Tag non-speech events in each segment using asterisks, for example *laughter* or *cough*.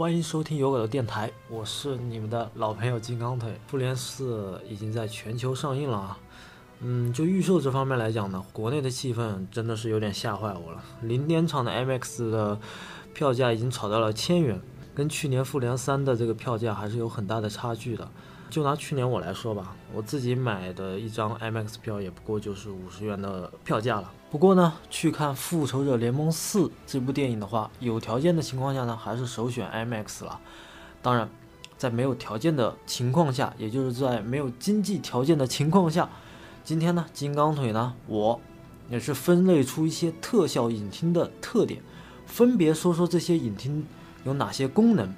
欢迎收听有狗的电台，我是你们的老朋友金刚腿。复联四已经在全球上映了啊，嗯，就预售这方面来讲呢，国内的气氛真的是有点吓坏我了。零点场的 IMAX 的票价已经炒到了千元，跟去年复联三的这个票价还是有很大的差距的。就拿去年我来说吧，我自己买的一张 IMAX 票也不过就是五十元的票价了。不过呢，去看《复仇者联盟四》这部电影的话，有条件的情况下呢，还是首选 IMAX 了。当然，在没有条件的情况下，也就是在没有经济条件的情况下，今天呢，金刚腿呢，我也是分类出一些特效影厅的特点，分别说说这些影厅有哪些功能。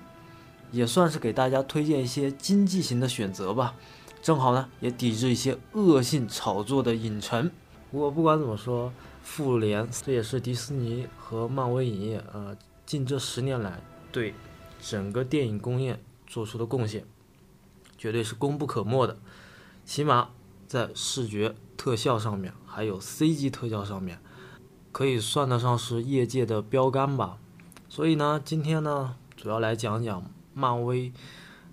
也算是给大家推荐一些经济型的选择吧，正好呢也抵制一些恶性炒作的影城。不过不管怎么说，复联这也是迪士尼和漫威影业呃近这十年来对整个电影工业做出的贡献，绝对是功不可没的。起码在视觉特效上面，还有 CG 特效上面，可以算得上是业界的标杆吧。所以呢，今天呢主要来讲讲。漫威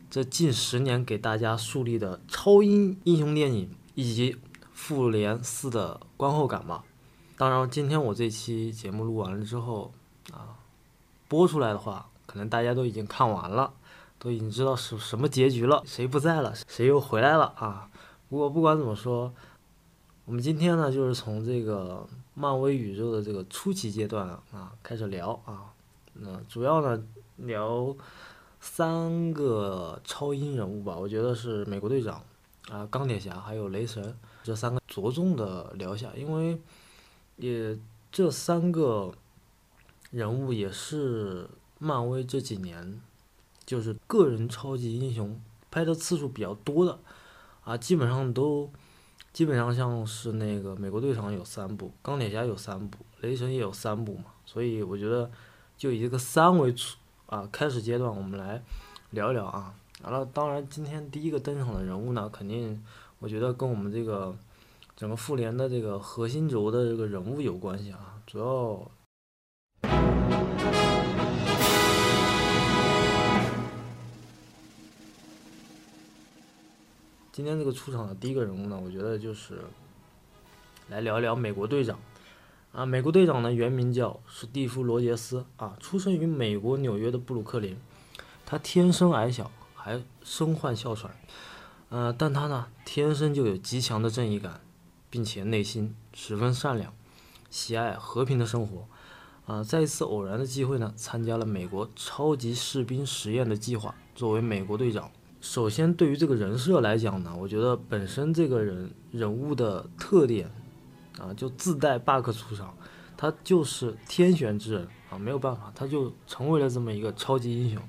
这近十年给大家树立的超英英雄电影，以及复联四的观后感嘛。当然，今天我这期节目录完了之后啊，播出来的话，可能大家都已经看完了，都已经知道是什么结局了，谁不在了，谁又回来了啊。不过不管怎么说，我们今天呢，就是从这个漫威宇宙的这个初期阶段啊开始聊啊，那主要呢聊。三个超英人物吧，我觉得是美国队长啊、钢铁侠还有雷神这三个着重的聊一下，因为也这三个人物也是漫威这几年就是个人超级英雄拍的次数比较多的啊，基本上都基本上像是那个美国队长有三部，钢铁侠有三部，雷神也有三部嘛，所以我觉得就以这个三为主。啊，开始阶段我们来聊一聊啊。完了，当然今天第一个登场的人物呢，肯定我觉得跟我们这个整个复联的这个核心轴的这个人物有关系啊。主要今天这个出场的第一个人物呢，我觉得就是来聊一聊美国队长。啊，美国队长呢，原名叫史蒂夫·罗杰斯啊，出生于美国纽约的布鲁克林。他天生矮小，还身患哮喘。呃，但他呢，天生就有极强的正义感，并且内心十分善良，喜爱和平的生活。啊，在一次偶然的机会呢，参加了美国超级士兵实验的计划，作为美国队长。首先，对于这个人设来讲呢，我觉得本身这个人人物的特点。啊，就自带 bug 出场，他就是天选之人啊，没有办法，他就成为了这么一个超级英雄。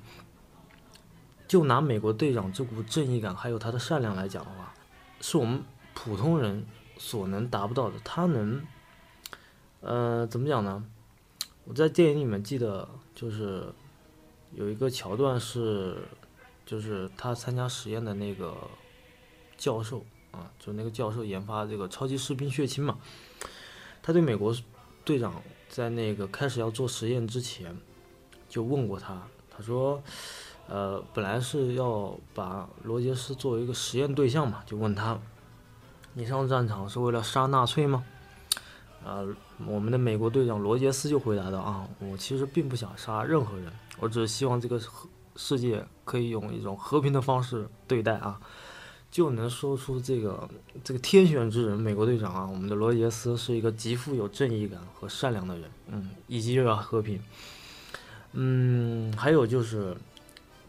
就拿美国队长这股正义感，还有他的善良来讲的话，是我们普通人所能达不到的。他能，呃，怎么讲呢？我在电影里面记得，就是有一个桥段是，就是他参加实验的那个教授。啊，就那个教授研发这个超级士兵血清嘛，他对美国队长在那个开始要做实验之前，就问过他，他说，呃，本来是要把罗杰斯作为一个实验对象嘛，就问他，你上战场是为了杀纳粹吗？呃，我们的美国队长罗杰斯就回答道啊，我其实并不想杀任何人，我只是希望这个世界可以用一种和平的方式对待啊。就能说出这个这个天选之人，美国队长啊，我们的罗杰斯是一个极富有正义感和善良的人，嗯，以及热爱和平，嗯，还有就是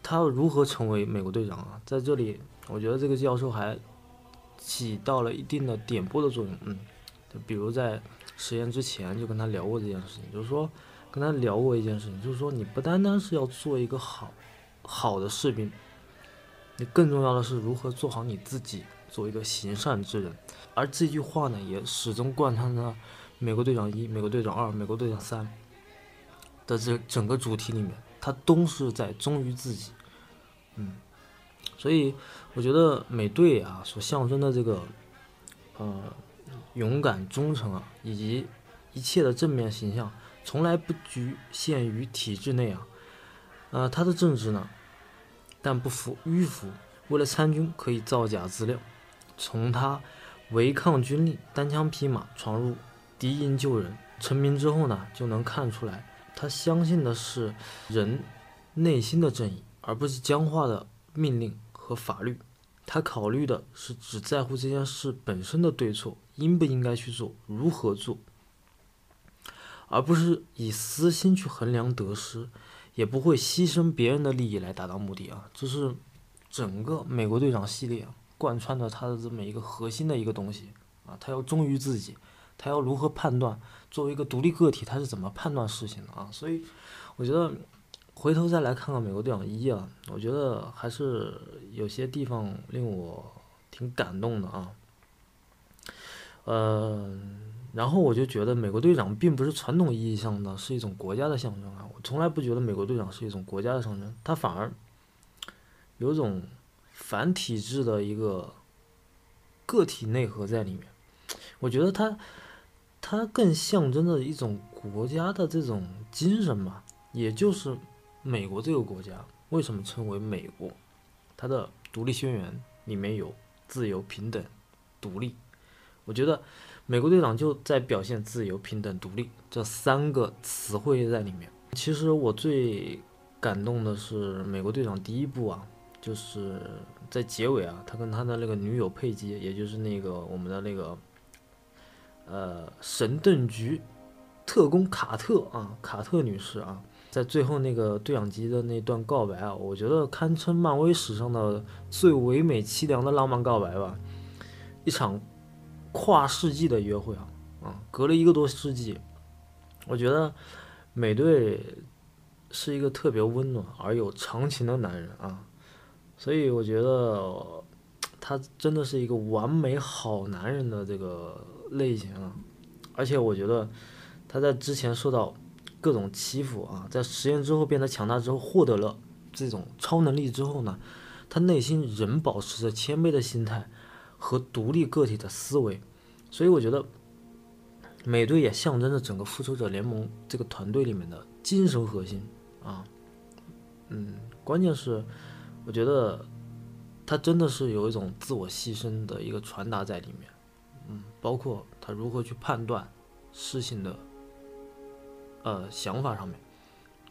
他如何成为美国队长啊？在这里，我觉得这个教授还起到了一定的点拨的作用，嗯，就比如在实验之前就跟他聊过这件事情，就是说跟他聊过一件事情，就是说你不单单是要做一个好好的士兵。你更重要的是如何做好你自己，做一个行善之人。而这句话呢，也始终贯穿着《美国队长一》《美国队长二》《美国队长三》的这整个主题里面，他都是在忠于自己。嗯，所以我觉得美队啊所象征的这个，呃，勇敢、忠诚啊，以及一切的正面形象，从来不局限于体制内啊。呃，他的正直呢，但不服迂腐，为了参军可以造假资料。从他违抗军令，单枪匹马闯入敌营救人，成名之后呢，就能看出来，他相信的是人内心的正义，而不是僵化的命令和法律。他考虑的是只在乎这件事本身的对错，应不应该去做，如何做，而不是以私心去衡量得失，也不会牺牲别人的利益来达到目的啊！这是整个美国队长系列啊。贯穿着他的这么一个核心的一个东西啊，他要忠于自己，他要如何判断作为一个独立个体，他是怎么判断事情的啊？所以我觉得回头再来看看美国队长一啊，我觉得还是有些地方令我挺感动的啊。呃，然后我就觉得美国队长并不是传统意义上的是一种国家的象征啊，我从来不觉得美国队长是一种国家的象征，他反而有种。反体制的一个个体内核在里面，我觉得他它更象征着一种国家的这种精神吧，也就是美国这个国家为什么称为美国，它的独立宣言里面有自由、平等、独立，我觉得美国队长就在表现自由、平等、独立这三个词汇在里面。其实我最感动的是美国队长第一部啊。就是在结尾啊，他跟他的那个女友佩吉，也就是那个我们的那个呃神盾局特工卡特啊，卡特女士啊，在最后那个对讲机的那段告白啊，我觉得堪称漫威史上的最唯美凄凉的浪漫告白吧。一场跨世纪的约会啊，啊，隔了一个多世纪，我觉得美队是一个特别温暖而有长情的男人啊。所以我觉得他真的是一个完美好男人的这个类型啊，而且我觉得他在之前受到各种欺负啊，在实验之后变得强大之后，获得了这种超能力之后呢，他内心仍保持着谦卑的心态和独立个体的思维，所以我觉得美队也象征着整个复仇者联盟这个团队里面的精神核心啊，嗯，关键是。我觉得他真的是有一种自我牺牲的一个传达在里面，嗯，包括他如何去判断事情的呃想法上面，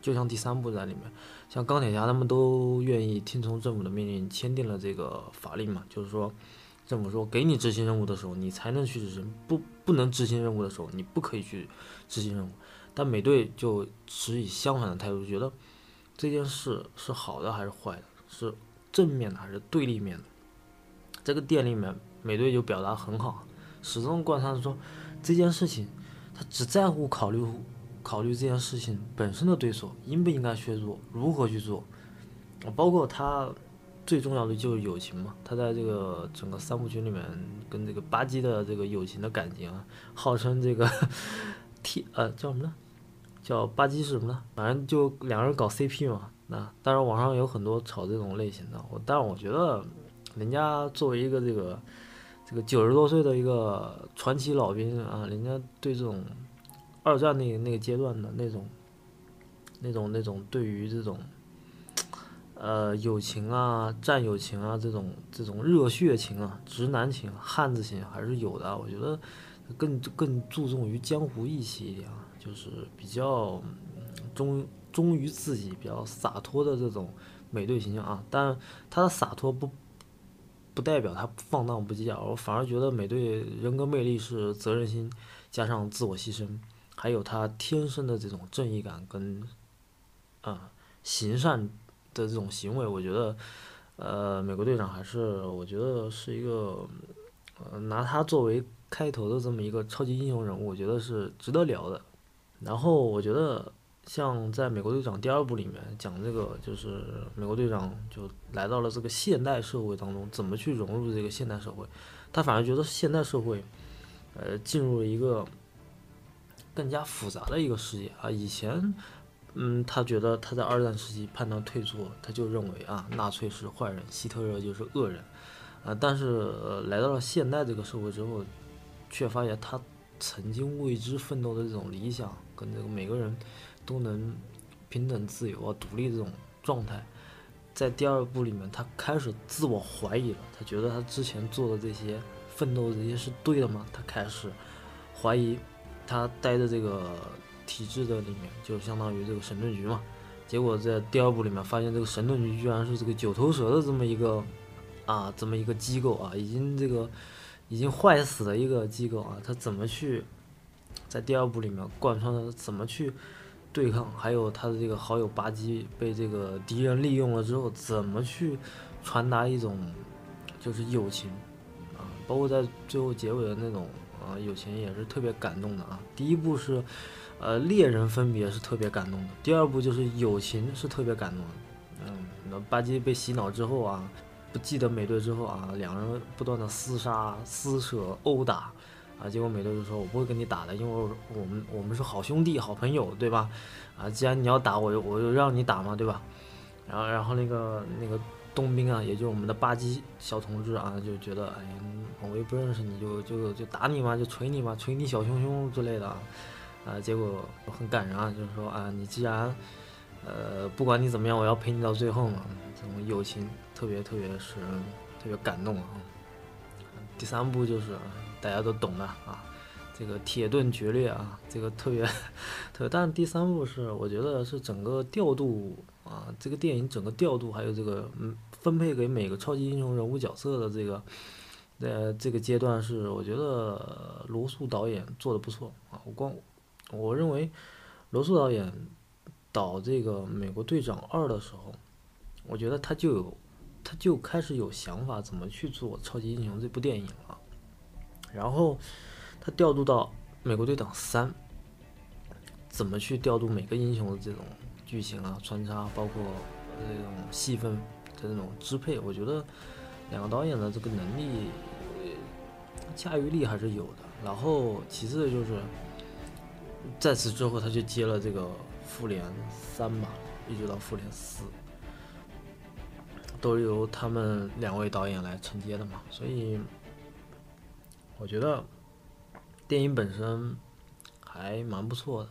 就像第三部在里面，像钢铁侠他们都愿意听从政府的命令，签订了这个法令嘛，就是说政府说给你执行任务的时候，你才能去执行，不不能执行任务的时候，你不可以去执行任务。但美队就持以相反的态度，觉得这件事是好的还是坏的？是正面的还是对立面的？这个店里面，美队就表达很好，始终观察说这件事情，他只在乎考虑考虑这件事情本身的对错，应不应该去做，如何去做。包括他最重要的就是友情嘛，他在这个整个三部曲里面跟这个巴基的这个友情的感情啊，号称这个 T 呃叫什么呢？叫巴基是什么呢？反正就两人搞 CP 嘛。那当然，网上有很多炒这种类型的，我但是我觉得，人家作为一个这个这个九十多岁的一个传奇老兵啊，人家对这种二战那那个阶段的那种那种那种对于这种呃友情啊、战友情啊这种这种热血情啊、直男情、汉子情还是有的。我觉得更更注重于江湖义气一点啊，就是比较忠。忠于自己、比较洒脱的这种美队形象啊，但他的洒脱不不代表他放荡不羁啊，我反而觉得美队人格魅力是责任心加上自我牺牲，还有他天生的这种正义感跟啊行善的这种行为，我觉得呃美国队长还是我觉得是一个呃拿他作为开头的这么一个超级英雄人物，我觉得是值得聊的。然后我觉得。像在美国队长第二部里面讲这个，就是美国队长就来到了这个现代社会当中，怎么去融入这个现代社会？他反而觉得现代社会，呃，进入了一个更加复杂的一个世界啊。以前，嗯，他觉得他在二战时期判断退缩，他就认为啊，纳粹是坏人，希特勒就是恶人，啊，但是来到了现代这个社会之后，却发现他曾经为之奋斗的这种理想跟这个每个人。都能平等、自由啊、独立这种状态。在第二部里面，他开始自我怀疑了，他觉得他之前做的这些奋斗这些是对的吗？他开始怀疑他待的这个体制的里面，就相当于这个神盾局嘛。结果在第二部里面发现，这个神盾局居然是这个九头蛇的这么一个啊，这么一个机构啊，已经这个已经坏死的一个机构啊。他怎么去在第二部里面贯穿的怎么去对抗？还有他的这个好友巴基被这个敌人利用了之后，怎么去传达一种就是友情啊？包括在最后结尾的那种啊友情也是特别感动的啊。第一部是。呃，猎人分别是特别感动的。第二部就是友情是特别感动的。嗯，那巴基被洗脑之后啊，不记得美队之后啊，两人不断的厮杀、撕扯、殴打啊，结果美队就说：“我不会跟你打的，因为我们我们是好兄弟、好朋友，对吧？啊，既然你要打我就，我就让你打嘛，对吧？”然后，然后那个那个冬兵啊，也就是我们的巴基小同志啊，就觉得：“哎呀，我又不认识你，就就就打你嘛，就捶你嘛，捶你小熊熊之类的。”啊，结果很感人啊，就是说啊，你既然，呃，不管你怎么样，我要陪你到最后嘛，这种友情特别特别是特别感动啊。第三部就是大家都懂的啊，这个铁盾决裂啊，这个特别 *laughs* 特，但第三部是我觉得是整个调度啊，这个电影整个调度还有这个嗯分配给每个超级英雄人物角色的这个。呃，这个阶段是我觉得罗素导演做的不错啊，我光。我认为，罗素导演导这个《美国队长二》的时候，我觉得他就有，他就开始有想法怎么去做超级英雄这部电影。然后他调度到《美国队长三》，怎么去调度每个英雄的这种剧情啊、穿插，包括这种戏份的这种支配，我觉得两个导演的这个能力驾驭力还是有的。然后其次就是。在此之后，他就接了这个《复联三》嘛，一直到《复联四》，都是由他们两位导演来承接的嘛。所以，我觉得电影本身还蛮不错的。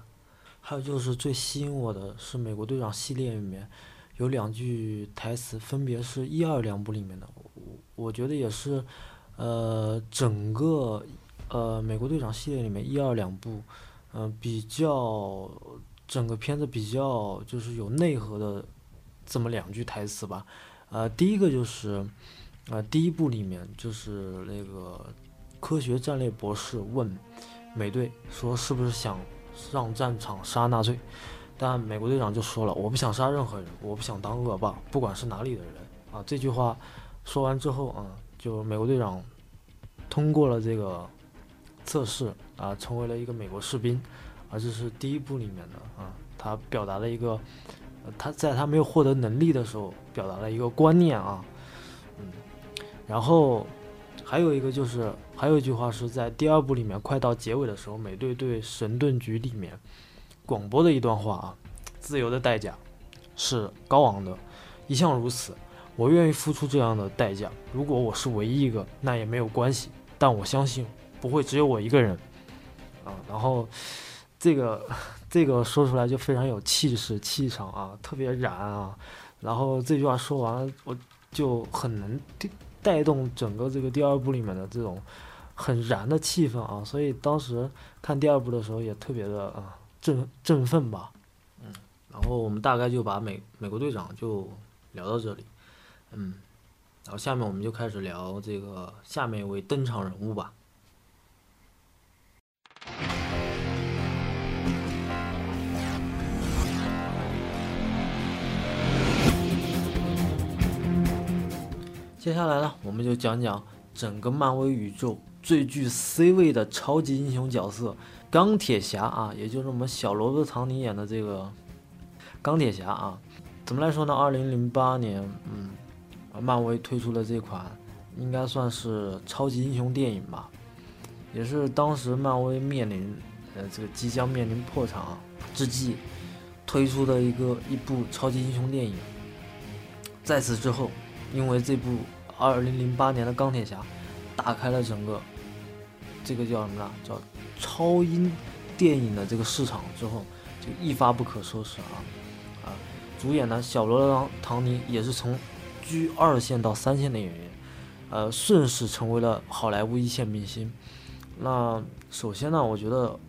还有就是最吸引我的是《美国队长》系列里面有两句台词，分别是一二两部里面的，我我觉得也是，呃，整个呃《美国队长》系列里面一二两部。嗯，比较整个片子比较就是有内核的这么两句台词吧。呃，第一个就是，呃，第一部里面就是那个科学战略博士问美队说是不是想上战场杀纳粹，但美国队长就说了我不想杀任何人，我不想当恶霸，不管是哪里的人啊。这句话说完之后啊，就美国队长通过了这个。测试啊，成为了一个美国士兵，啊，这是第一部里面的啊，他表达了一个，呃他在他没有获得能力的时候，表达了一个观念啊，嗯，然后还有一个就是，还有一句话是在第二部里面快到结尾的时候，美队对神盾局里面广播的一段话啊，自由的代价是高昂的，一向如此，我愿意付出这样的代价，如果我是唯一一个，那也没有关系，但我相信。不会只有我一个人，啊，然后这个 *laughs* 这个说出来就非常有气势气场啊，特别燃啊，然后这句话说完，我就很能带动整个这个第二部里面的这种很燃的气氛啊，所以当时看第二部的时候也特别的啊振振奋吧，嗯，然后我们大概就把美美国队长就聊到这里，嗯，然后下面我们就开始聊这个下面一位登场人物吧。接下来呢，我们就讲讲整个漫威宇宙最具 C 位的超级英雄角色——钢铁侠啊，也就是我们小罗伯特·唐尼演的这个钢铁侠啊。怎么来说呢？二零零八年，嗯，漫威推出了这款应该算是超级英雄电影吧，也是当时漫威面临呃这个即将面临破产之际推出的一个一部超级英雄电影。在此之后。因为这部二零零八年的钢铁侠打开了整个这个叫什么呢？叫超英电影的这个市场之后，就一发不可收拾啊啊！主演呢小罗伯唐尼也是从居二线到三线的演员，呃，顺势成为了好莱坞一线明星。那首先呢，我觉得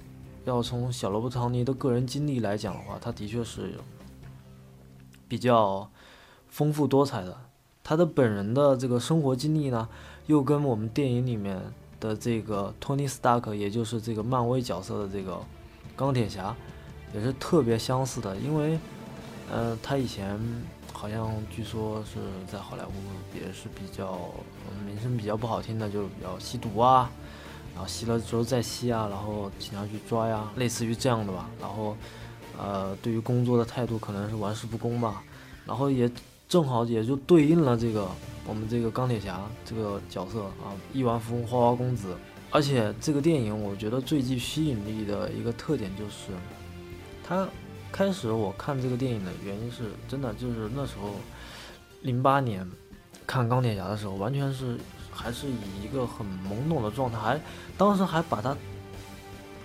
要从小罗伯唐尼的个人经历来讲的话，他的确是比较丰富多彩的。他的本人的这个生活经历呢，又跟我们电影里面的这个托尼·斯塔克，也就是这个漫威角色的这个钢铁侠，也是特别相似的。因为，呃，他以前好像据说是在好莱坞也是比较名声比较不好听的，就是比较吸毒啊，然后吸了之后再吸啊，然后经常去抓呀，类似于这样的吧。然后，呃，对于工作的态度可能是玩世不恭吧，然后也。正好也就对应了这个我们这个钢铁侠这个角色啊，亿万富翁花花公子。而且这个电影我觉得最具吸引力的一个特点就是，他开始我看这个电影的原因是真的就是那时候零八年看钢铁侠的时候，完全是还是以一个很懵懂的状态，还当时还把它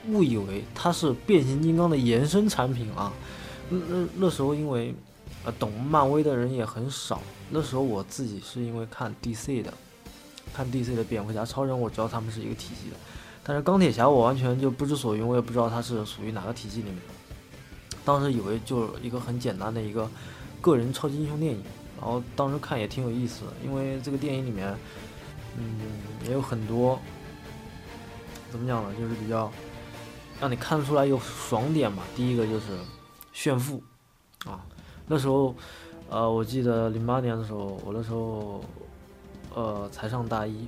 误以为它是变形金刚的延伸产品啊。那那那时候因为。呃懂漫威的人也很少。那时候我自己是因为看 DC 的，看 DC 的蝙蝠侠、超人，我知道他们是一个体系的。但是钢铁侠我完全就不知所云，我也不知道他是属于哪个体系里面的。当时以为就是一个很简单的一个个人超级英雄电影，然后当时看也挺有意思的，因为这个电影里面，嗯，也有很多怎么讲呢，就是比较让你看出来有爽点嘛。第一个就是炫富啊。那时候，呃，我记得零八年的时候，我那时候，呃，才上大一。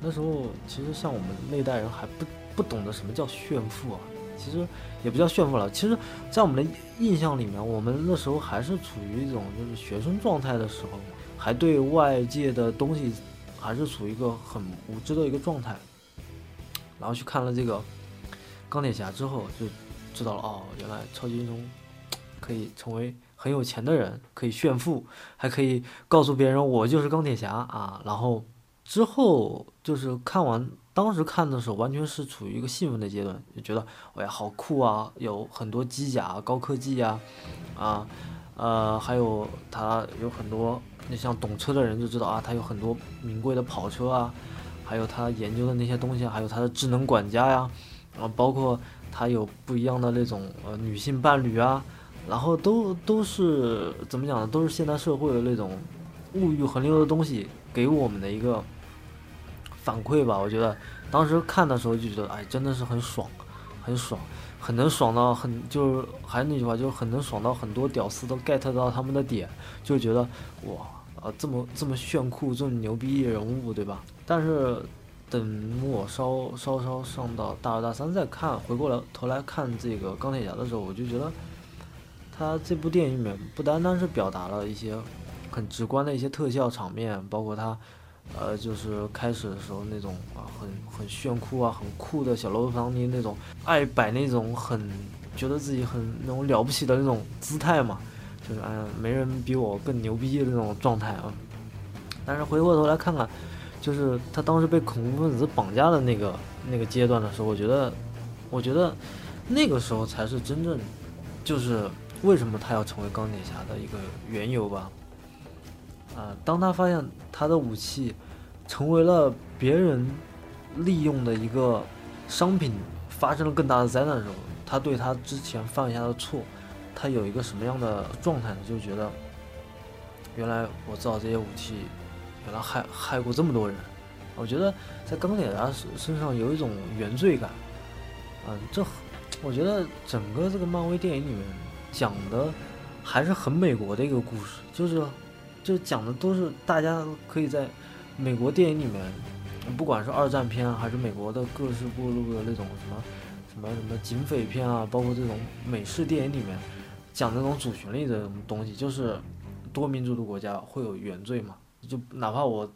那时候其实像我们那代人还不不懂得什么叫炫富啊，其实也不叫炫富了。其实，在我们的印象里面，我们那时候还是处于一种就是学生状态的时候，还对外界的东西还是处于一个很无知的一个状态。然后去看了这个钢铁侠之后，就知道了哦，原来超级英雄可以成为。很有钱的人可以炫富，还可以告诉别人我就是钢铁侠啊。然后之后就是看完，当时看的时候完全是处于一个兴奋的阶段，就觉得哎呀好酷啊，有很多机甲、高科技啊，啊呃还有他有很多，那像懂车的人就知道啊，他有很多名贵的跑车啊，还有他研究的那些东西，还有他的智能管家呀，然后包括他有不一样的那种呃女性伴侣啊。然后都都是怎么讲呢？都是现代社会的那种物欲横流的东西给我们的一个反馈吧。我觉得当时看的时候就觉得，哎，真的是很爽，很爽，很能爽到很就是还是那句话，就是很能爽到很多屌丝都 get 到他们的点，就觉得哇啊这么这么炫酷，这么牛逼人物，对吧？但是等我稍稍稍上到大二大三再看，回过来头来看这个钢铁侠的时候，我就觉得。他这部电影里面不单单是表达了一些很直观的一些特效场面，包括他，呃，就是开始的时候那种啊很很炫酷啊很酷的小罗伯特唐尼那种爱摆那种很觉得自己很那种了不起的那种姿态嘛，就是哎呀没人比我更牛逼的那种状态啊。但是回过头来看看，就是他当时被恐怖分子绑架的那个那个阶段的时候，我觉得，我觉得那个时候才是真正就是。为什么他要成为钢铁侠的一个缘由吧？啊，当他发现他的武器成为了别人利用的一个商品，发生了更大的灾难的时候，他对他之前犯下的错，他有一个什么样的状态呢？就觉得原来我造这些武器，原来害害过这么多人。我觉得在钢铁侠身身上有一种原罪感。嗯，这我觉得整个这个漫威电影里面。讲的还是很美国的一个故事，就是，就讲的都是大家可以在美国电影里面，不管是二战片还是美国的各式各路的那种什么什么什么警匪片啊，包括这种美式电影里面讲那种主旋律的东西，就是多民族的国家会有原罪嘛？就哪怕我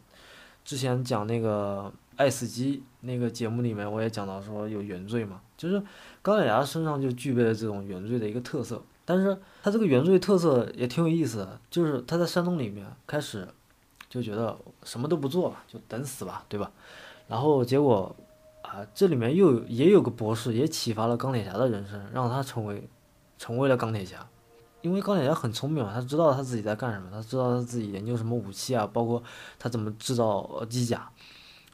之前讲那个《爱死机》那个节目里面，我也讲到说有原罪嘛，就是钢铁侠身上就具备了这种原罪的一个特色。但是他这个原罪特色也挺有意思的，就是他在山洞里面开始就觉得什么都不做吧，就等死吧，对吧？然后结果啊，这里面又也有个博士，也启发了钢铁侠的人生，让他成为成为了钢铁侠。因为钢铁侠很聪明嘛，他知道他自己在干什么，他知道他自己研究什么武器啊，包括他怎么制造机甲。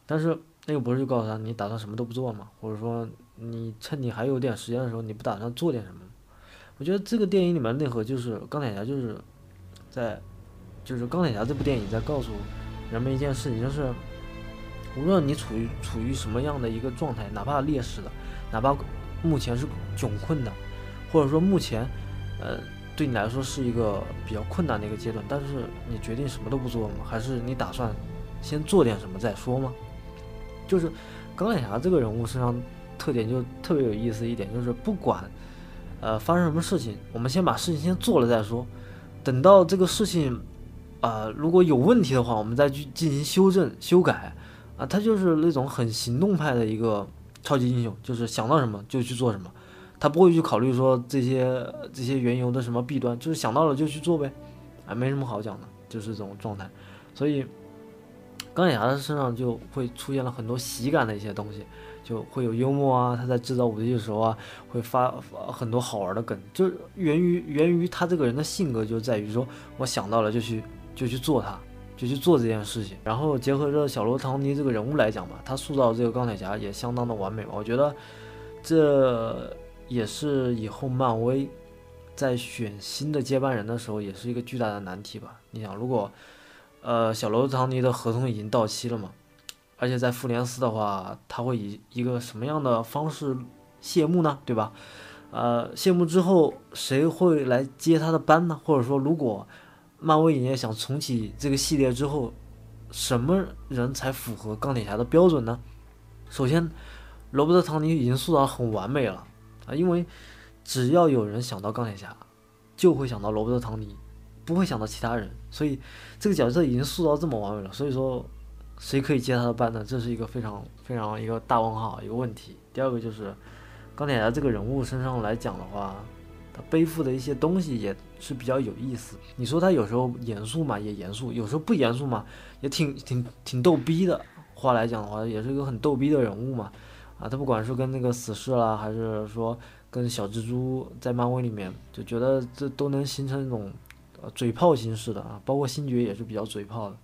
但是那个博士就告诉他，你打算什么都不做吗？或者说你趁你还有点时间的时候，你不打算做点什么？我觉得这个电影里面内核就是钢铁侠就是在，就是钢铁侠这部电影在告诉人们一件事情，就是无论你处于处于什么样的一个状态，哪怕劣势的，哪怕目前是窘困的，或者说目前呃对你来说是一个比较困难的一个阶段，但是你决定什么都不做吗？还是你打算先做点什么再说吗？就是钢铁侠这个人物身上特点就特别有意思一点，就是不管。呃，发生什么事情，我们先把事情先做了再说。等到这个事情，啊，如果有问题的话，我们再去进行修正、修改。啊，他就是那种很行动派的一个超级英雄，就是想到什么就去做什么，他不会去考虑说这些这些缘由的什么弊端，就是想到了就去做呗。啊，没什么好讲的，就是这种状态。所以，钢铁侠的身上就会出现了很多喜感的一些东西。就会有幽默啊，他在制造武器的时候啊，会发发很多好玩的梗，就源于源于他这个人的性格，就在于说我想到了就去就去做它，就去做这件事情。然后结合着小罗唐尼这个人物来讲吧，他塑造这个钢铁侠也相当的完美吧。我觉得这也是以后漫威在选新的接班人的时候，也是一个巨大的难题吧。你想，如果呃小罗唐尼的合同已经到期了嘛？而且在复联四的话，他会以一个什么样的方式谢幕呢？对吧？呃，谢幕之后谁会来接他的班呢？或者说，如果漫威影业想重启这个系列之后，什么人才符合钢铁侠的标准呢？首先，罗伯特·唐尼已经塑造很完美了啊，因为只要有人想到钢铁侠，就会想到罗伯特·唐尼，不会想到其他人，所以这个角色已经塑造这么完美了，所以说。谁可以接他的班呢？这是一个非常非常一个大问号，一个问题。第二个就是钢铁侠这个人物身上来讲的话，他背负的一些东西也是比较有意思。你说他有时候严肃嘛，也严肃；有时候不严肃嘛，也挺挺挺逗逼的。话来讲的话，也是一个很逗逼的人物嘛。啊，他不管是跟那个死侍啦，还是说跟小蜘蛛在漫威里面，就觉得这都能形成一种呃嘴炮形式的啊。包括星爵也是比较嘴炮的。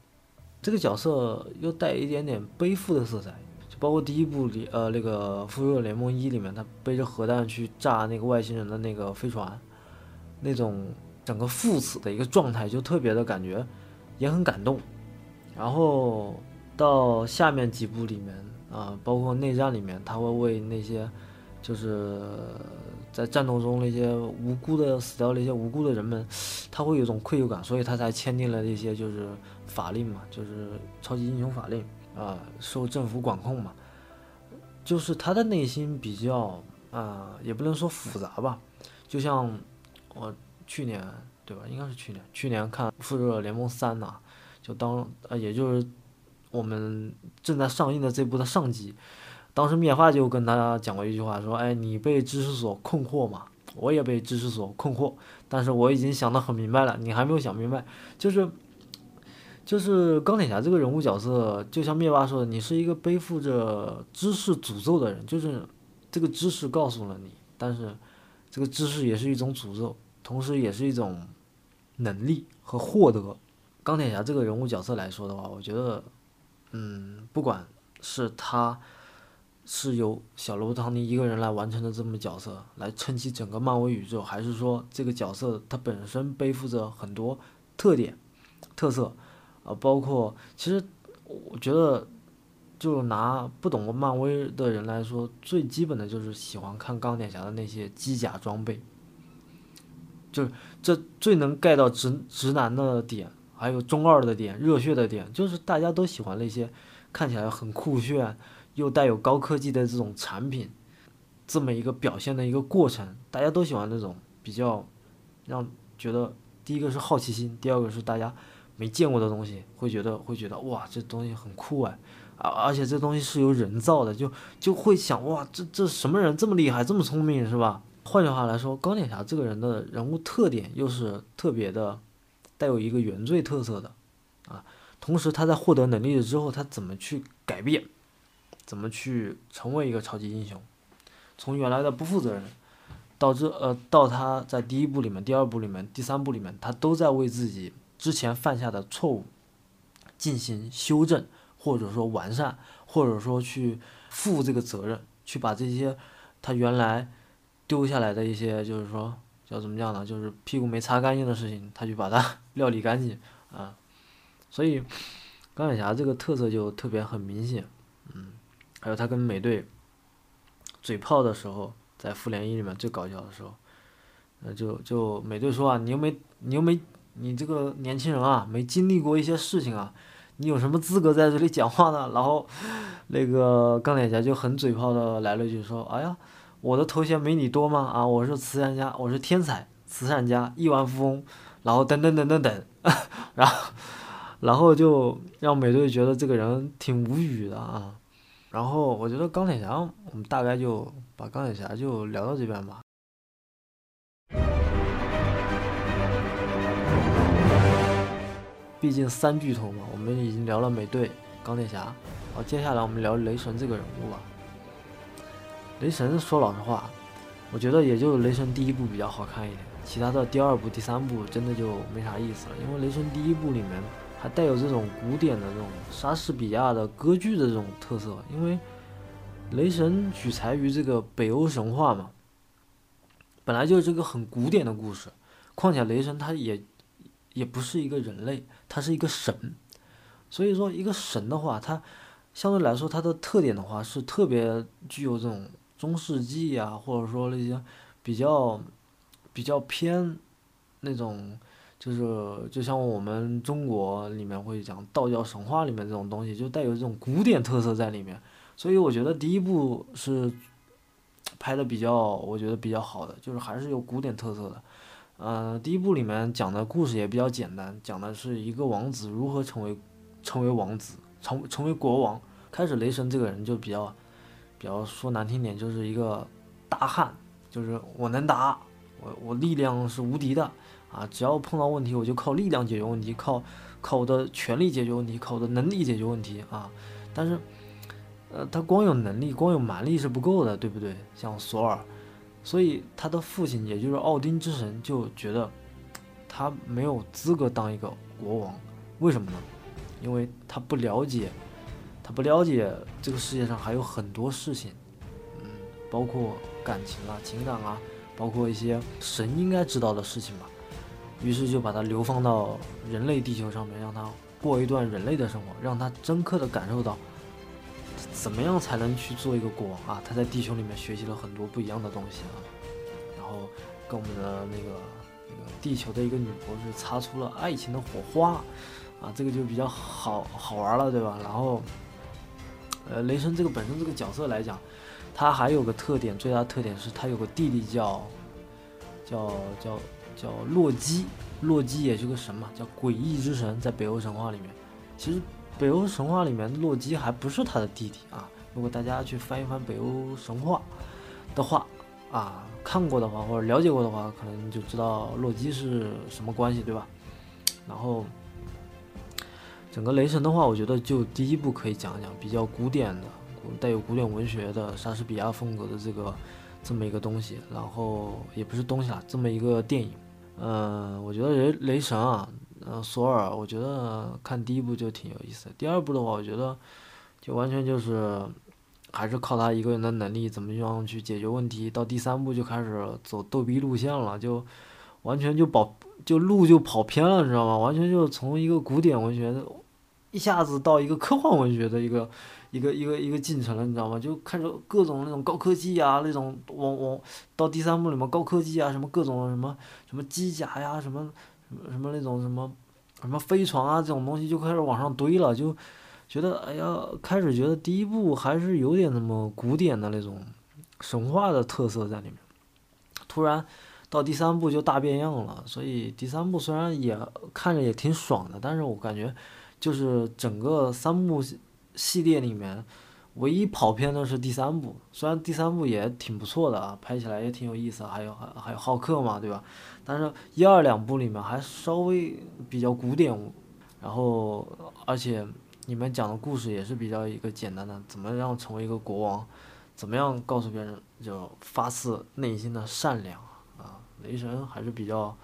这个角色又带一点点背负的色彩，就包括第一部里，呃，那个《复仇者联盟一》里面，他背着核弹去炸那个外星人的那个飞船，那种整个父子的一个状态，就特别的感觉，也很感动。然后到下面几部里面，啊，包括内战里面，他会为那些，就是在战斗中那些无辜的死掉那些无辜的人们，他会有一种愧疚感，所以他才签订了一些就是。法令嘛，就是超级英雄法令啊，受政府管控嘛，就是他的内心比较啊，也不能说复杂吧，就像我去年对吧，应该是去年，去年看《复仇者联盟三》呐，就当呃，也就是我们正在上映的这部的上集，当时灭霸就跟他讲过一句话，说，哎，你被知识所困惑嘛，我也被知识所困惑，但是我已经想得很明白了，你还没有想明白，就是。就是钢铁侠这个人物角色，就像灭霸说的，你是一个背负着知识诅咒的人，就是这个知识告诉了你，但是这个知识也是一种诅咒，同时也是一种能力和获得。钢铁侠这个人物角色来说的话，我觉得，嗯，不管是他是由小罗伯·唐尼一个人来完成的这么角色，来撑起整个漫威宇宙，还是说这个角色他本身背负着很多特点、特色。啊，包括其实，我觉得，就拿不懂漫威的人来说，最基本的就是喜欢看钢铁侠的那些机甲装备，就是这最能盖到直直男的点，还有中二的点、热血的点，就是大家都喜欢那些看起来很酷炫又带有高科技的这种产品，这么一个表现的一个过程，大家都喜欢那种比较让觉得第一个是好奇心，第二个是大家。没见过的东西，会觉得会觉得哇，这东西很酷哎，啊，而且这东西是由人造的，就就会想哇，这这什么人这么厉害，这么聪明是吧？换句话来说，钢铁侠这个人的人物特点又是特别的，带有一个原罪特色的，啊，同时他在获得能力了之后，他怎么去改变，怎么去成为一个超级英雄，从原来的不负责任，到这呃，到他在第一部里面、第二部里面、第三部里面，他都在为自己之前犯下的错误进行修正，或者说完善，或者说去负这个责任，去把这些他原来丢下来的一些，就是说叫怎么讲呢？就是屁股没擦干净的事情，他去把它 *laughs* 料理干净啊。所以钢铁侠这个特色就特别很明显，嗯，还有他跟美队嘴炮的时候。在复联一里面最搞笑的时候，那就就美队说啊，你又没你又没你这个年轻人啊，没经历过一些事情啊，你有什么资格在这里讲话呢？*laughs* 然后那个钢铁侠就很嘴炮的来了一句说，哎呀，我的头衔没你多吗？啊，我是慈善家，我是天才慈善家，亿万富翁，然后等等等等等，*laughs* 然后然后就让美队觉得这个人挺无语的啊。然后我觉得钢铁侠，我们大概就把钢铁侠就聊到这边吧。毕竟三巨头嘛，我们已经聊了美队、钢铁侠，好，接下来我们聊雷神这个人物吧。雷神说老实话，我觉得也就雷神第一部比较好看一点，其他的第二部、第三部真的就没啥意思了，因为雷神第一部里面。还带有这种古典的这种莎士比亚的歌剧的这种特色，因为雷神取材于这个北欧神话嘛，本来就是这个很古典的故事。况且雷神他也也不是一个人类，他是一个神，所以说一个神的话，他相对来说他的特点的话是特别具有这种中世纪啊，或者说那些比较比较偏那种。就是就像我们中国里面会讲道教神话里面这种东西，就带有这种古典特色在里面，所以我觉得第一部是拍的比较，我觉得比较好的，就是还是有古典特色的。嗯，第一部里面讲的故事也比较简单，讲的是一个王子如何成为成为王子，成成为国王。开始雷神这个人就比较比较说难听点，就是一个大汉，就是我能打，我我力量是无敌的。啊，只要碰到问题，我就靠力量解决问题，靠靠我的权力解决问题，靠我的能力解决问题啊！但是，呃，他光有能力，光有蛮力是不够的，对不对？像索尔，所以他的父亲，也就是奥丁之神，就觉得他没有资格当一个国王。为什么呢？因为他不了解，他不了解这个世界上还有很多事情，嗯，包括感情啊、情感啊，包括一些神应该知道的事情吧。于是就把他流放到人类地球上面，让他过一段人类的生活，让他深刻的感受到怎么样才能去做一个国王啊！他在地球里面学习了很多不一样的东西啊，然后跟我们的那个那个地球的一个女博士擦出了爱情的火花啊，这个就比较好好玩了，对吧？然后，呃，雷神这个本身这个角色来讲，他还有个特点，最大特点是他有个弟弟叫叫。叫叫洛基，洛基也是个神嘛，叫诡异之神，在北欧神话里面。其实北欧神话里面，洛基还不是他的弟弟啊。如果大家去翻一翻北欧神话的话，啊，看过的话或者了解过的话，可能就知道洛基是什么关系，对吧？然后整个雷神的话，我觉得就第一部可以讲一讲，比较古典的，带有古典文学的莎士比亚风格的这个这么一个东西，然后也不是东西啊，这么一个电影。嗯，我觉得雷雷神啊，嗯，索尔，我觉得看第一部就挺有意思。第二部的话，我觉得就完全就是还是靠他一个人的能力，怎么样去解决问题。到第三部就开始走逗逼路线了，就完全就跑就路就跑偏了，你知道吗？完全就从一个古典文学的一下子到一个科幻文学的一个。一个一个一个进程了，你知道吗？就开始各种那种高科技啊，那种往往到第三部里面高科技啊，什么各种什么什么机甲呀，什么什么什么那种什么什么飞船啊，这种东西就开始往上堆了，就觉得哎呀，开始觉得第一部还是有点那么古典的那种神话的特色在里面，突然到第三部就大变样了。所以第三部虽然也看着也挺爽的，但是我感觉就是整个三部。系列里面唯一跑偏的是第三部，虽然第三部也挺不错的啊，拍起来也挺有意思，还有还还有浩克嘛，对吧？但是一二两部里面还稍微比较古典，然后而且你们讲的故事也是比较一个简单的，怎么样成为一个国王，怎么样告诉别人就发自内心的善良啊？雷神还是比较，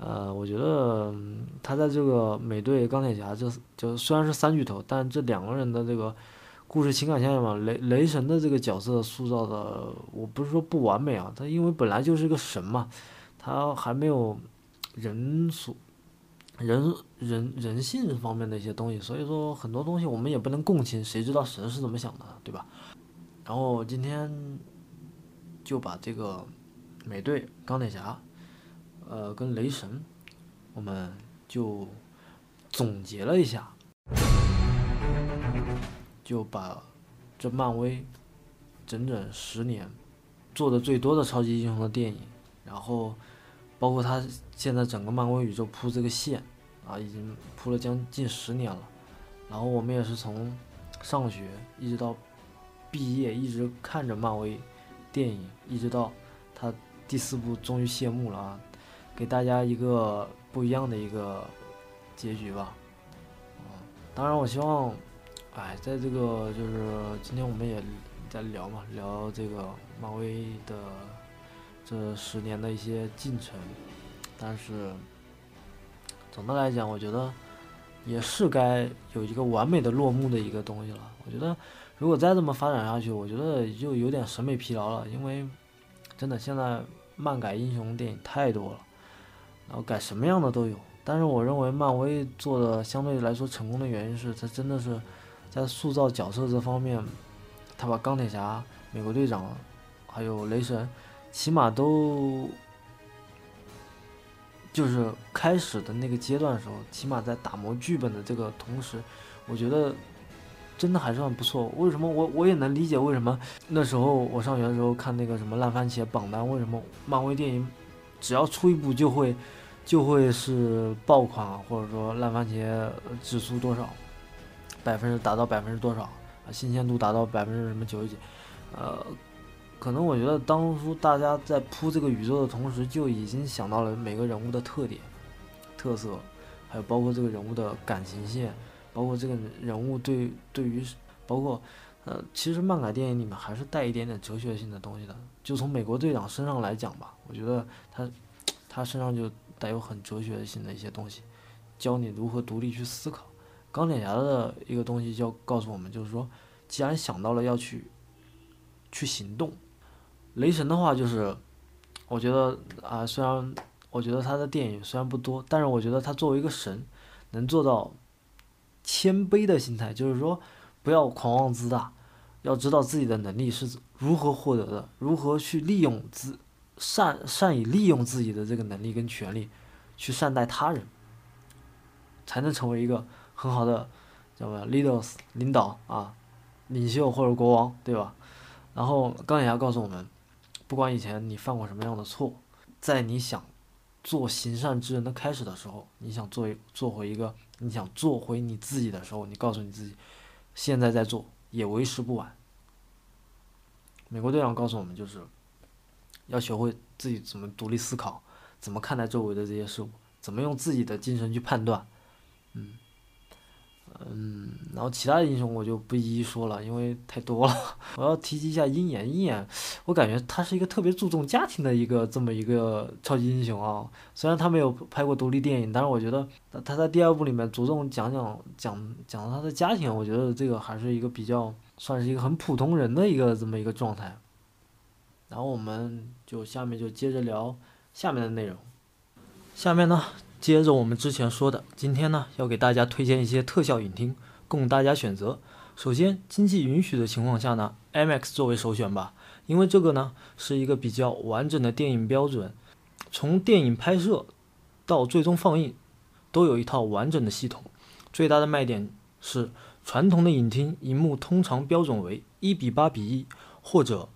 呃，我觉得他在这个美队钢铁侠这就虽然是三巨头，但这两个人的这个故事情感线嘛，雷雷神的这个角色塑造的，我不是说不完美啊，他因为本来就是个神嘛，他还没有人所。人人人性方面的一些东西，所以说很多东西我们也不能共情，谁知道神是怎么想的，对吧？然后今天就把这个美队、钢铁侠，呃，跟雷神，我们就总结了一下，就把这漫威整整十年做的最多的超级英雄的电影，然后。包括他现在整个漫威宇宙铺这个线，啊，已经铺了将近十年了。然后我们也是从上学一直到毕业，一直看着漫威电影，一直到他第四部终于谢幕了啊，给大家一个不一样的一个结局吧。啊，当然我希望，哎，在这个就是今天我们也在聊嘛，聊这个漫威的。这十年的一些进程，但是总的来讲，我觉得也是该有一个完美的落幕的一个东西了。我觉得如果再这么发展下去，我觉得就有点审美疲劳了。因为真的现在漫改英雄电影太多了，然后改什么样的都有。但是我认为漫威做的相对来说成功的原因是，他真的是在塑造角色这方面，他把钢铁侠、美国队长还有雷神。起码都就是开始的那个阶段的时候，起码在打磨剧本的这个同时，我觉得真的还算不错。为什么我我也能理解为什么那时候我上学的时候看那个什么烂番茄榜单，为什么漫威电影只要出一部就会就会是爆款，或者说烂番茄指数多少百分之达到百分之多少啊，新鲜度达到百分之什么九十几，呃。可能我觉得当初大家在铺这个宇宙的同时，就已经想到了每个人物的特点、特色，还有包括这个人物的感情线，包括这个人物对对于，包括呃，其实漫改电影里面还是带一点点哲学性的东西的。就从美国队长身上来讲吧，我觉得他他身上就带有很哲学性的一些东西，教你如何独立去思考。钢铁侠的一个东西就告诉我们，就是说，既然想到了要去去行动。雷神的话就是，我觉得啊，虽然我觉得他的电影虽然不多，但是我觉得他作为一个神，能做到谦卑的心态，就是说不要狂妄自大，要知道自己的能力是如何获得的，如何去利用自善善以利用自己的这个能力跟权利，去善待他人，才能成为一个很好的叫什么 leaders 领导啊，领袖或者国王，对吧？然后钢铁侠告诉我们。不管以前你犯过什么样的错，在你想做行善之人的开始的时候，你想做做回一个，你想做回你自己的时候，你告诉你自己，现在在做也为时不晚。美国队长告诉我们，就是要学会自己怎么独立思考，怎么看待周围的这些事物，怎么用自己的精神去判断，嗯。嗯，然后其他的英雄我就不一一说了，因为太多了。*laughs* 我要提及一下鹰眼，鹰眼，我感觉他是一个特别注重家庭的一个这么一个超级英雄啊。虽然他没有拍过独立电影，但是我觉得他在第二部里面着重讲讲讲讲他的家庭，我觉得这个还是一个比较算是一个很普通人的一个这么一个状态。然后我们就下面就接着聊下面的内容，下面呢。接着我们之前说的，今天呢要给大家推荐一些特效影厅供大家选择。首先，经济允许的情况下呢，IMAX 作为首选吧，因为这个呢是一个比较完整的电影标准，从电影拍摄到最终放映都有一套完整的系统。最大的卖点是，传统的影厅银幕通常标准为一比八比一或者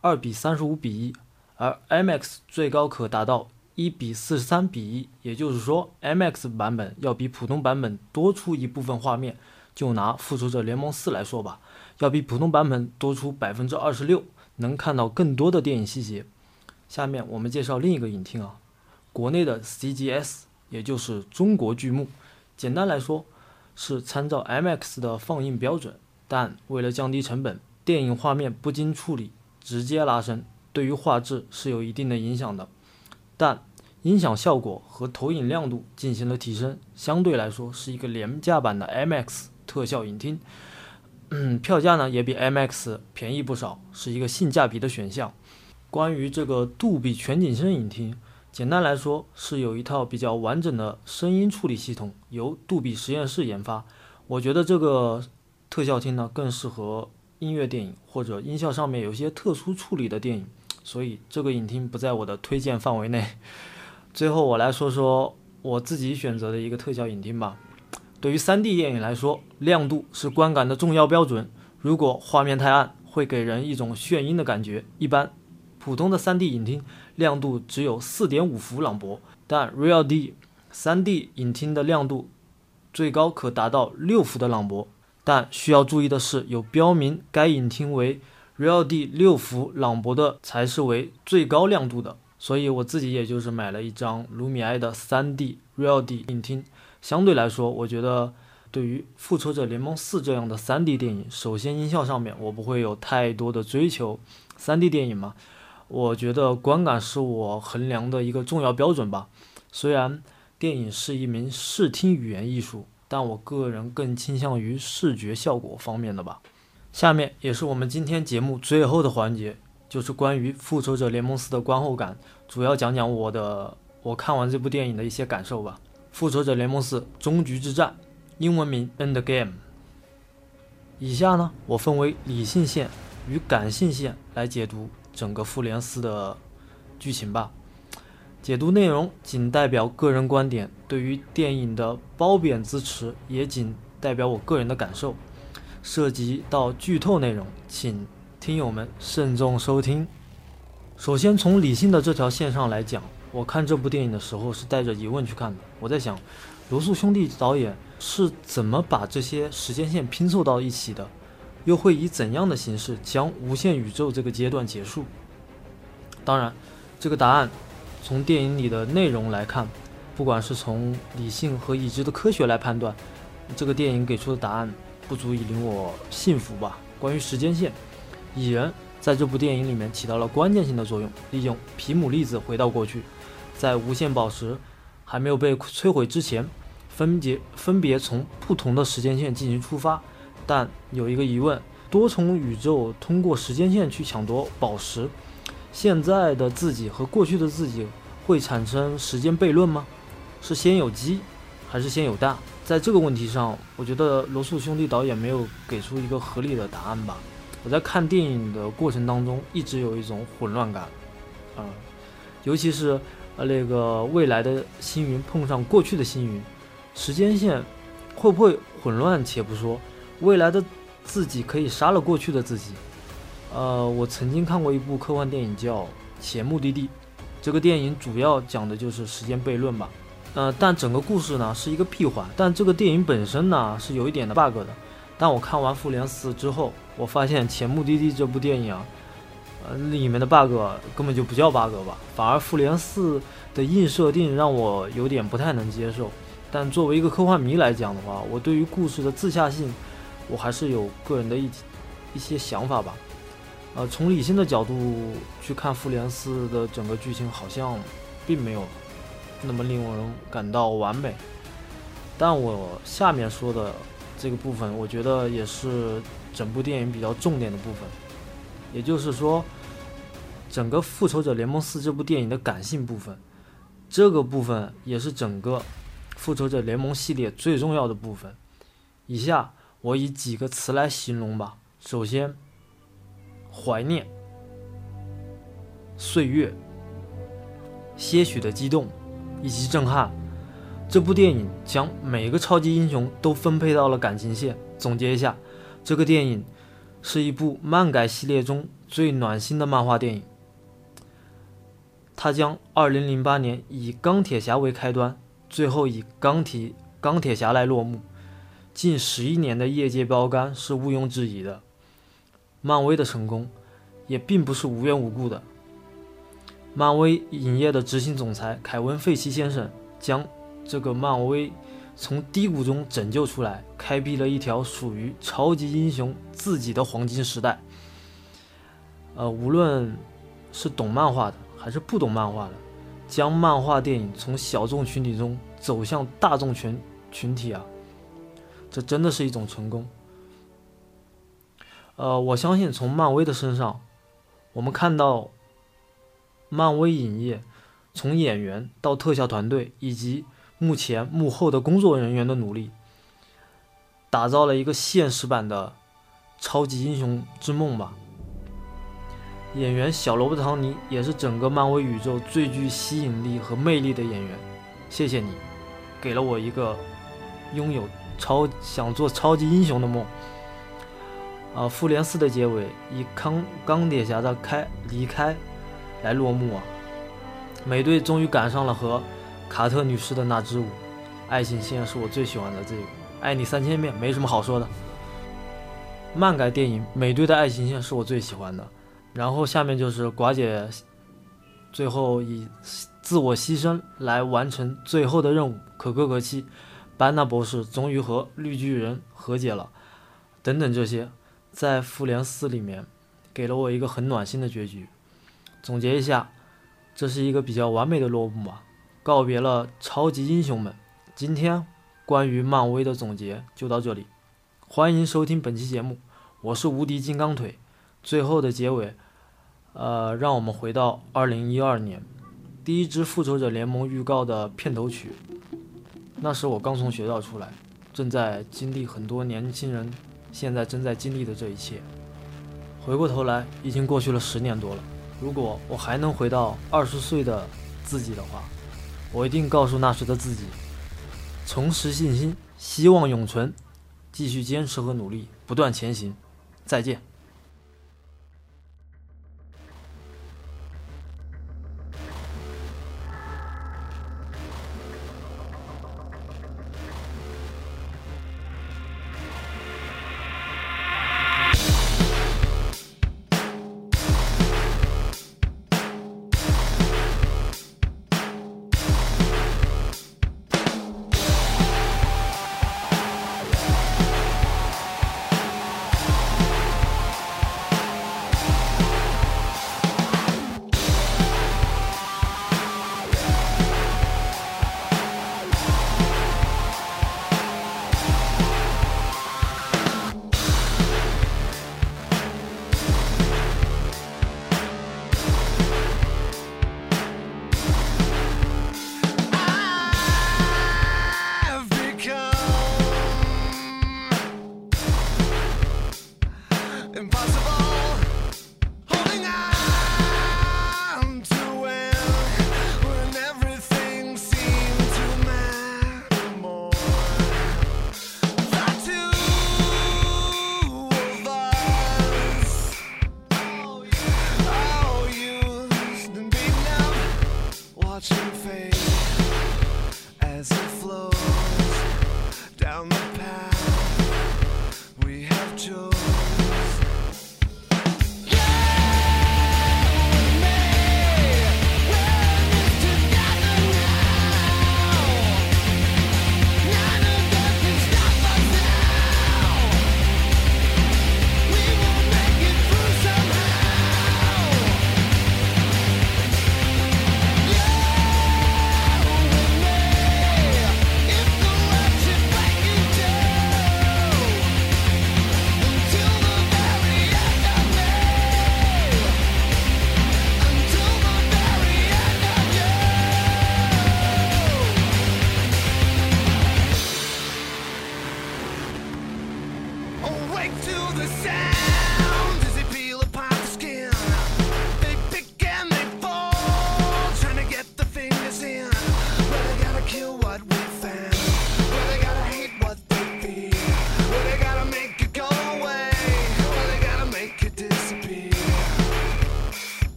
二比三十五比一，而 MX 最高可达到。一比四十三比一，也就是说，MX 版本要比普通版本多出一部分画面。就拿《复仇者联盟四》来说吧，要比普通版本多出百分之二十六，能看到更多的电影细节。下面我们介绍另一个影厅啊，国内的 CGS，也就是中国剧目。简单来说，是参照 MX 的放映标准，但为了降低成本，电影画面不经处理直接拉伸，对于画质是有一定的影响的。但音响效果和投影亮度进行了提升，相对来说是一个廉价版的 MX 特效影厅。嗯，票价呢也比 MX 便宜不少，是一个性价比的选项。关于这个杜比全景声影厅，简单来说是有一套比较完整的声音处理系统，由杜比实验室研发。我觉得这个特效厅呢更适合音乐电影或者音效上面有一些特殊处理的电影，所以这个影厅不在我的推荐范围内。*laughs* 最后我来说说我自己选择的一个特效影厅吧。对于 3D 电影来说，亮度是观感的重要标准。如果画面太暗，会给人一种眩晕的感觉。一般普通的 3D 影厅亮度只有4.5伏朗博，但 Real D 3D 影厅的亮度最高可达到6伏的朗博。但需要注意的是，有标明该影厅为 Real D 6伏朗博的才是为最高亮度的。所以我自己也就是买了一张卢米埃的 3D Real D 影厅。相对来说，我觉得对于《复仇者联盟四》这样的 3D 电影，首先音效上面我不会有太多的追求。3D 电影嘛，我觉得观感是我衡量的一个重要标准吧。虽然电影是一名视听语言艺术，但我个人更倾向于视觉效果方面的吧。下面也是我们今天节目最后的环节，就是关于《复仇者联盟四》的观后感，主要讲讲我的我看完这部电影的一些感受吧。复仇者联盟四终局之战，英文名 End Game。以下呢，我分为理性线与感性线来解读整个复联四的剧情吧。解读内容仅代表个人观点，对于电影的褒贬支持也仅代表我个人的感受。涉及到剧透内容，请听友们慎重收听。首先从理性的这条线上来讲。我看这部电影的时候是带着疑问去看的。我在想，罗素兄弟导演是怎么把这些时间线拼凑到一起的？又会以怎样的形式将无限宇宙这个阶段结束？当然，这个答案从电影里的内容来看，不管是从理性和已知的科学来判断，这个电影给出的答案不足以令我信服吧。关于时间线，蚁人在这部电影里面起到了关键性的作用，利用皮姆粒子回到过去。在无限宝石还没有被摧毁之前，分别分别从不同的时间线进行出发。但有一个疑问：多重宇宙通过时间线去抢夺宝石，现在的自己和过去的自己会产生时间悖论吗？是先有鸡还是先有蛋？在这个问题上，我觉得罗素兄弟导演没有给出一个合理的答案吧。我在看电影的过程当中，一直有一种混乱感，啊，尤其是。呃，那个未来的星云碰上过去的星云，时间线会不会混乱？且不说，未来的自己可以杀了过去的自己。呃，我曾经看过一部科幻电影叫《前目的地》，这个电影主要讲的就是时间悖论吧。呃，但整个故事呢是一个闭环，但这个电影本身呢是有一点的 bug 的。但我看完《复联四》之后，我发现《前目的地》这部电影啊。呃，里面的 bug 根本就不叫 bug 吧，反而复联四的硬设定让我有点不太能接受。但作为一个科幻迷来讲的话，我对于故事的自洽性，我还是有个人的一一些想法吧。呃，从理性的角度去看复联四的整个剧情，好像并没有那么令人感到完美。但我下面说的这个部分，我觉得也是整部电影比较重点的部分。也就是说，整个《复仇者联盟四》这部电影的感性部分，这个部分也是整个《复仇者联盟》系列最重要的部分。以下我以几个词来形容吧。首先，怀念、岁月、些许的激动以及震撼。这部电影将每个超级英雄都分配到了感情线。总结一下，这个电影。是一部漫改系列中最暖心的漫画电影。它将2008年以钢铁侠为开端，最后以钢铁钢铁侠来落幕。近十一年的业界标杆是毋庸置疑的。漫威的成功也并不是无缘无故的。漫威影业的执行总裁凯文·费奇先生将这个漫威。从低谷中拯救出来，开辟了一条属于超级英雄自己的黄金时代。呃，无论是懂漫画的还是不懂漫画的，将漫画电影从小众群体中走向大众群群体啊，这真的是一种成功。呃，我相信从漫威的身上，我们看到漫威影业从演员到特效团队以及目前幕后的工作人员的努力，打造了一个现实版的超级英雄之梦吧。演员小罗伯特·唐尼也是整个漫威宇宙最具吸引力和魅力的演员。谢谢你，给了我一个拥有超想做超级英雄的梦。啊，复联四的结尾以钢钢铁侠的开离开来落幕啊。美队终于赶上了和卡特女士的那支舞，爱情线是我最喜欢的这个，爱你三千遍，没什么好说的。漫改电影《美队的爱情线》是我最喜欢的。然后下面就是寡姐，最后以自我牺牲来完成最后的任务，可歌可泣。班纳博士终于和绿巨人和解了，等等这些，在复联四里面给了我一个很暖心的结局。总结一下，这是一个比较完美的落幕吧，告别了超级英雄们。今天关于漫威的总结就到这里，欢迎收听本期节目，我是无敌金刚腿。最后的结尾，呃，让我们回到二零一二年，第一支复仇者联盟预告的片头曲。那时我刚从学校出来，正在经历很多年轻人现在正在经历的这一切。回过头来，已经过去了十年多了。如果我还能回到二十岁的自己的话，我一定告诉那时的自己：重拾信心，希望永存，继续坚持和努力，不断前行。再见。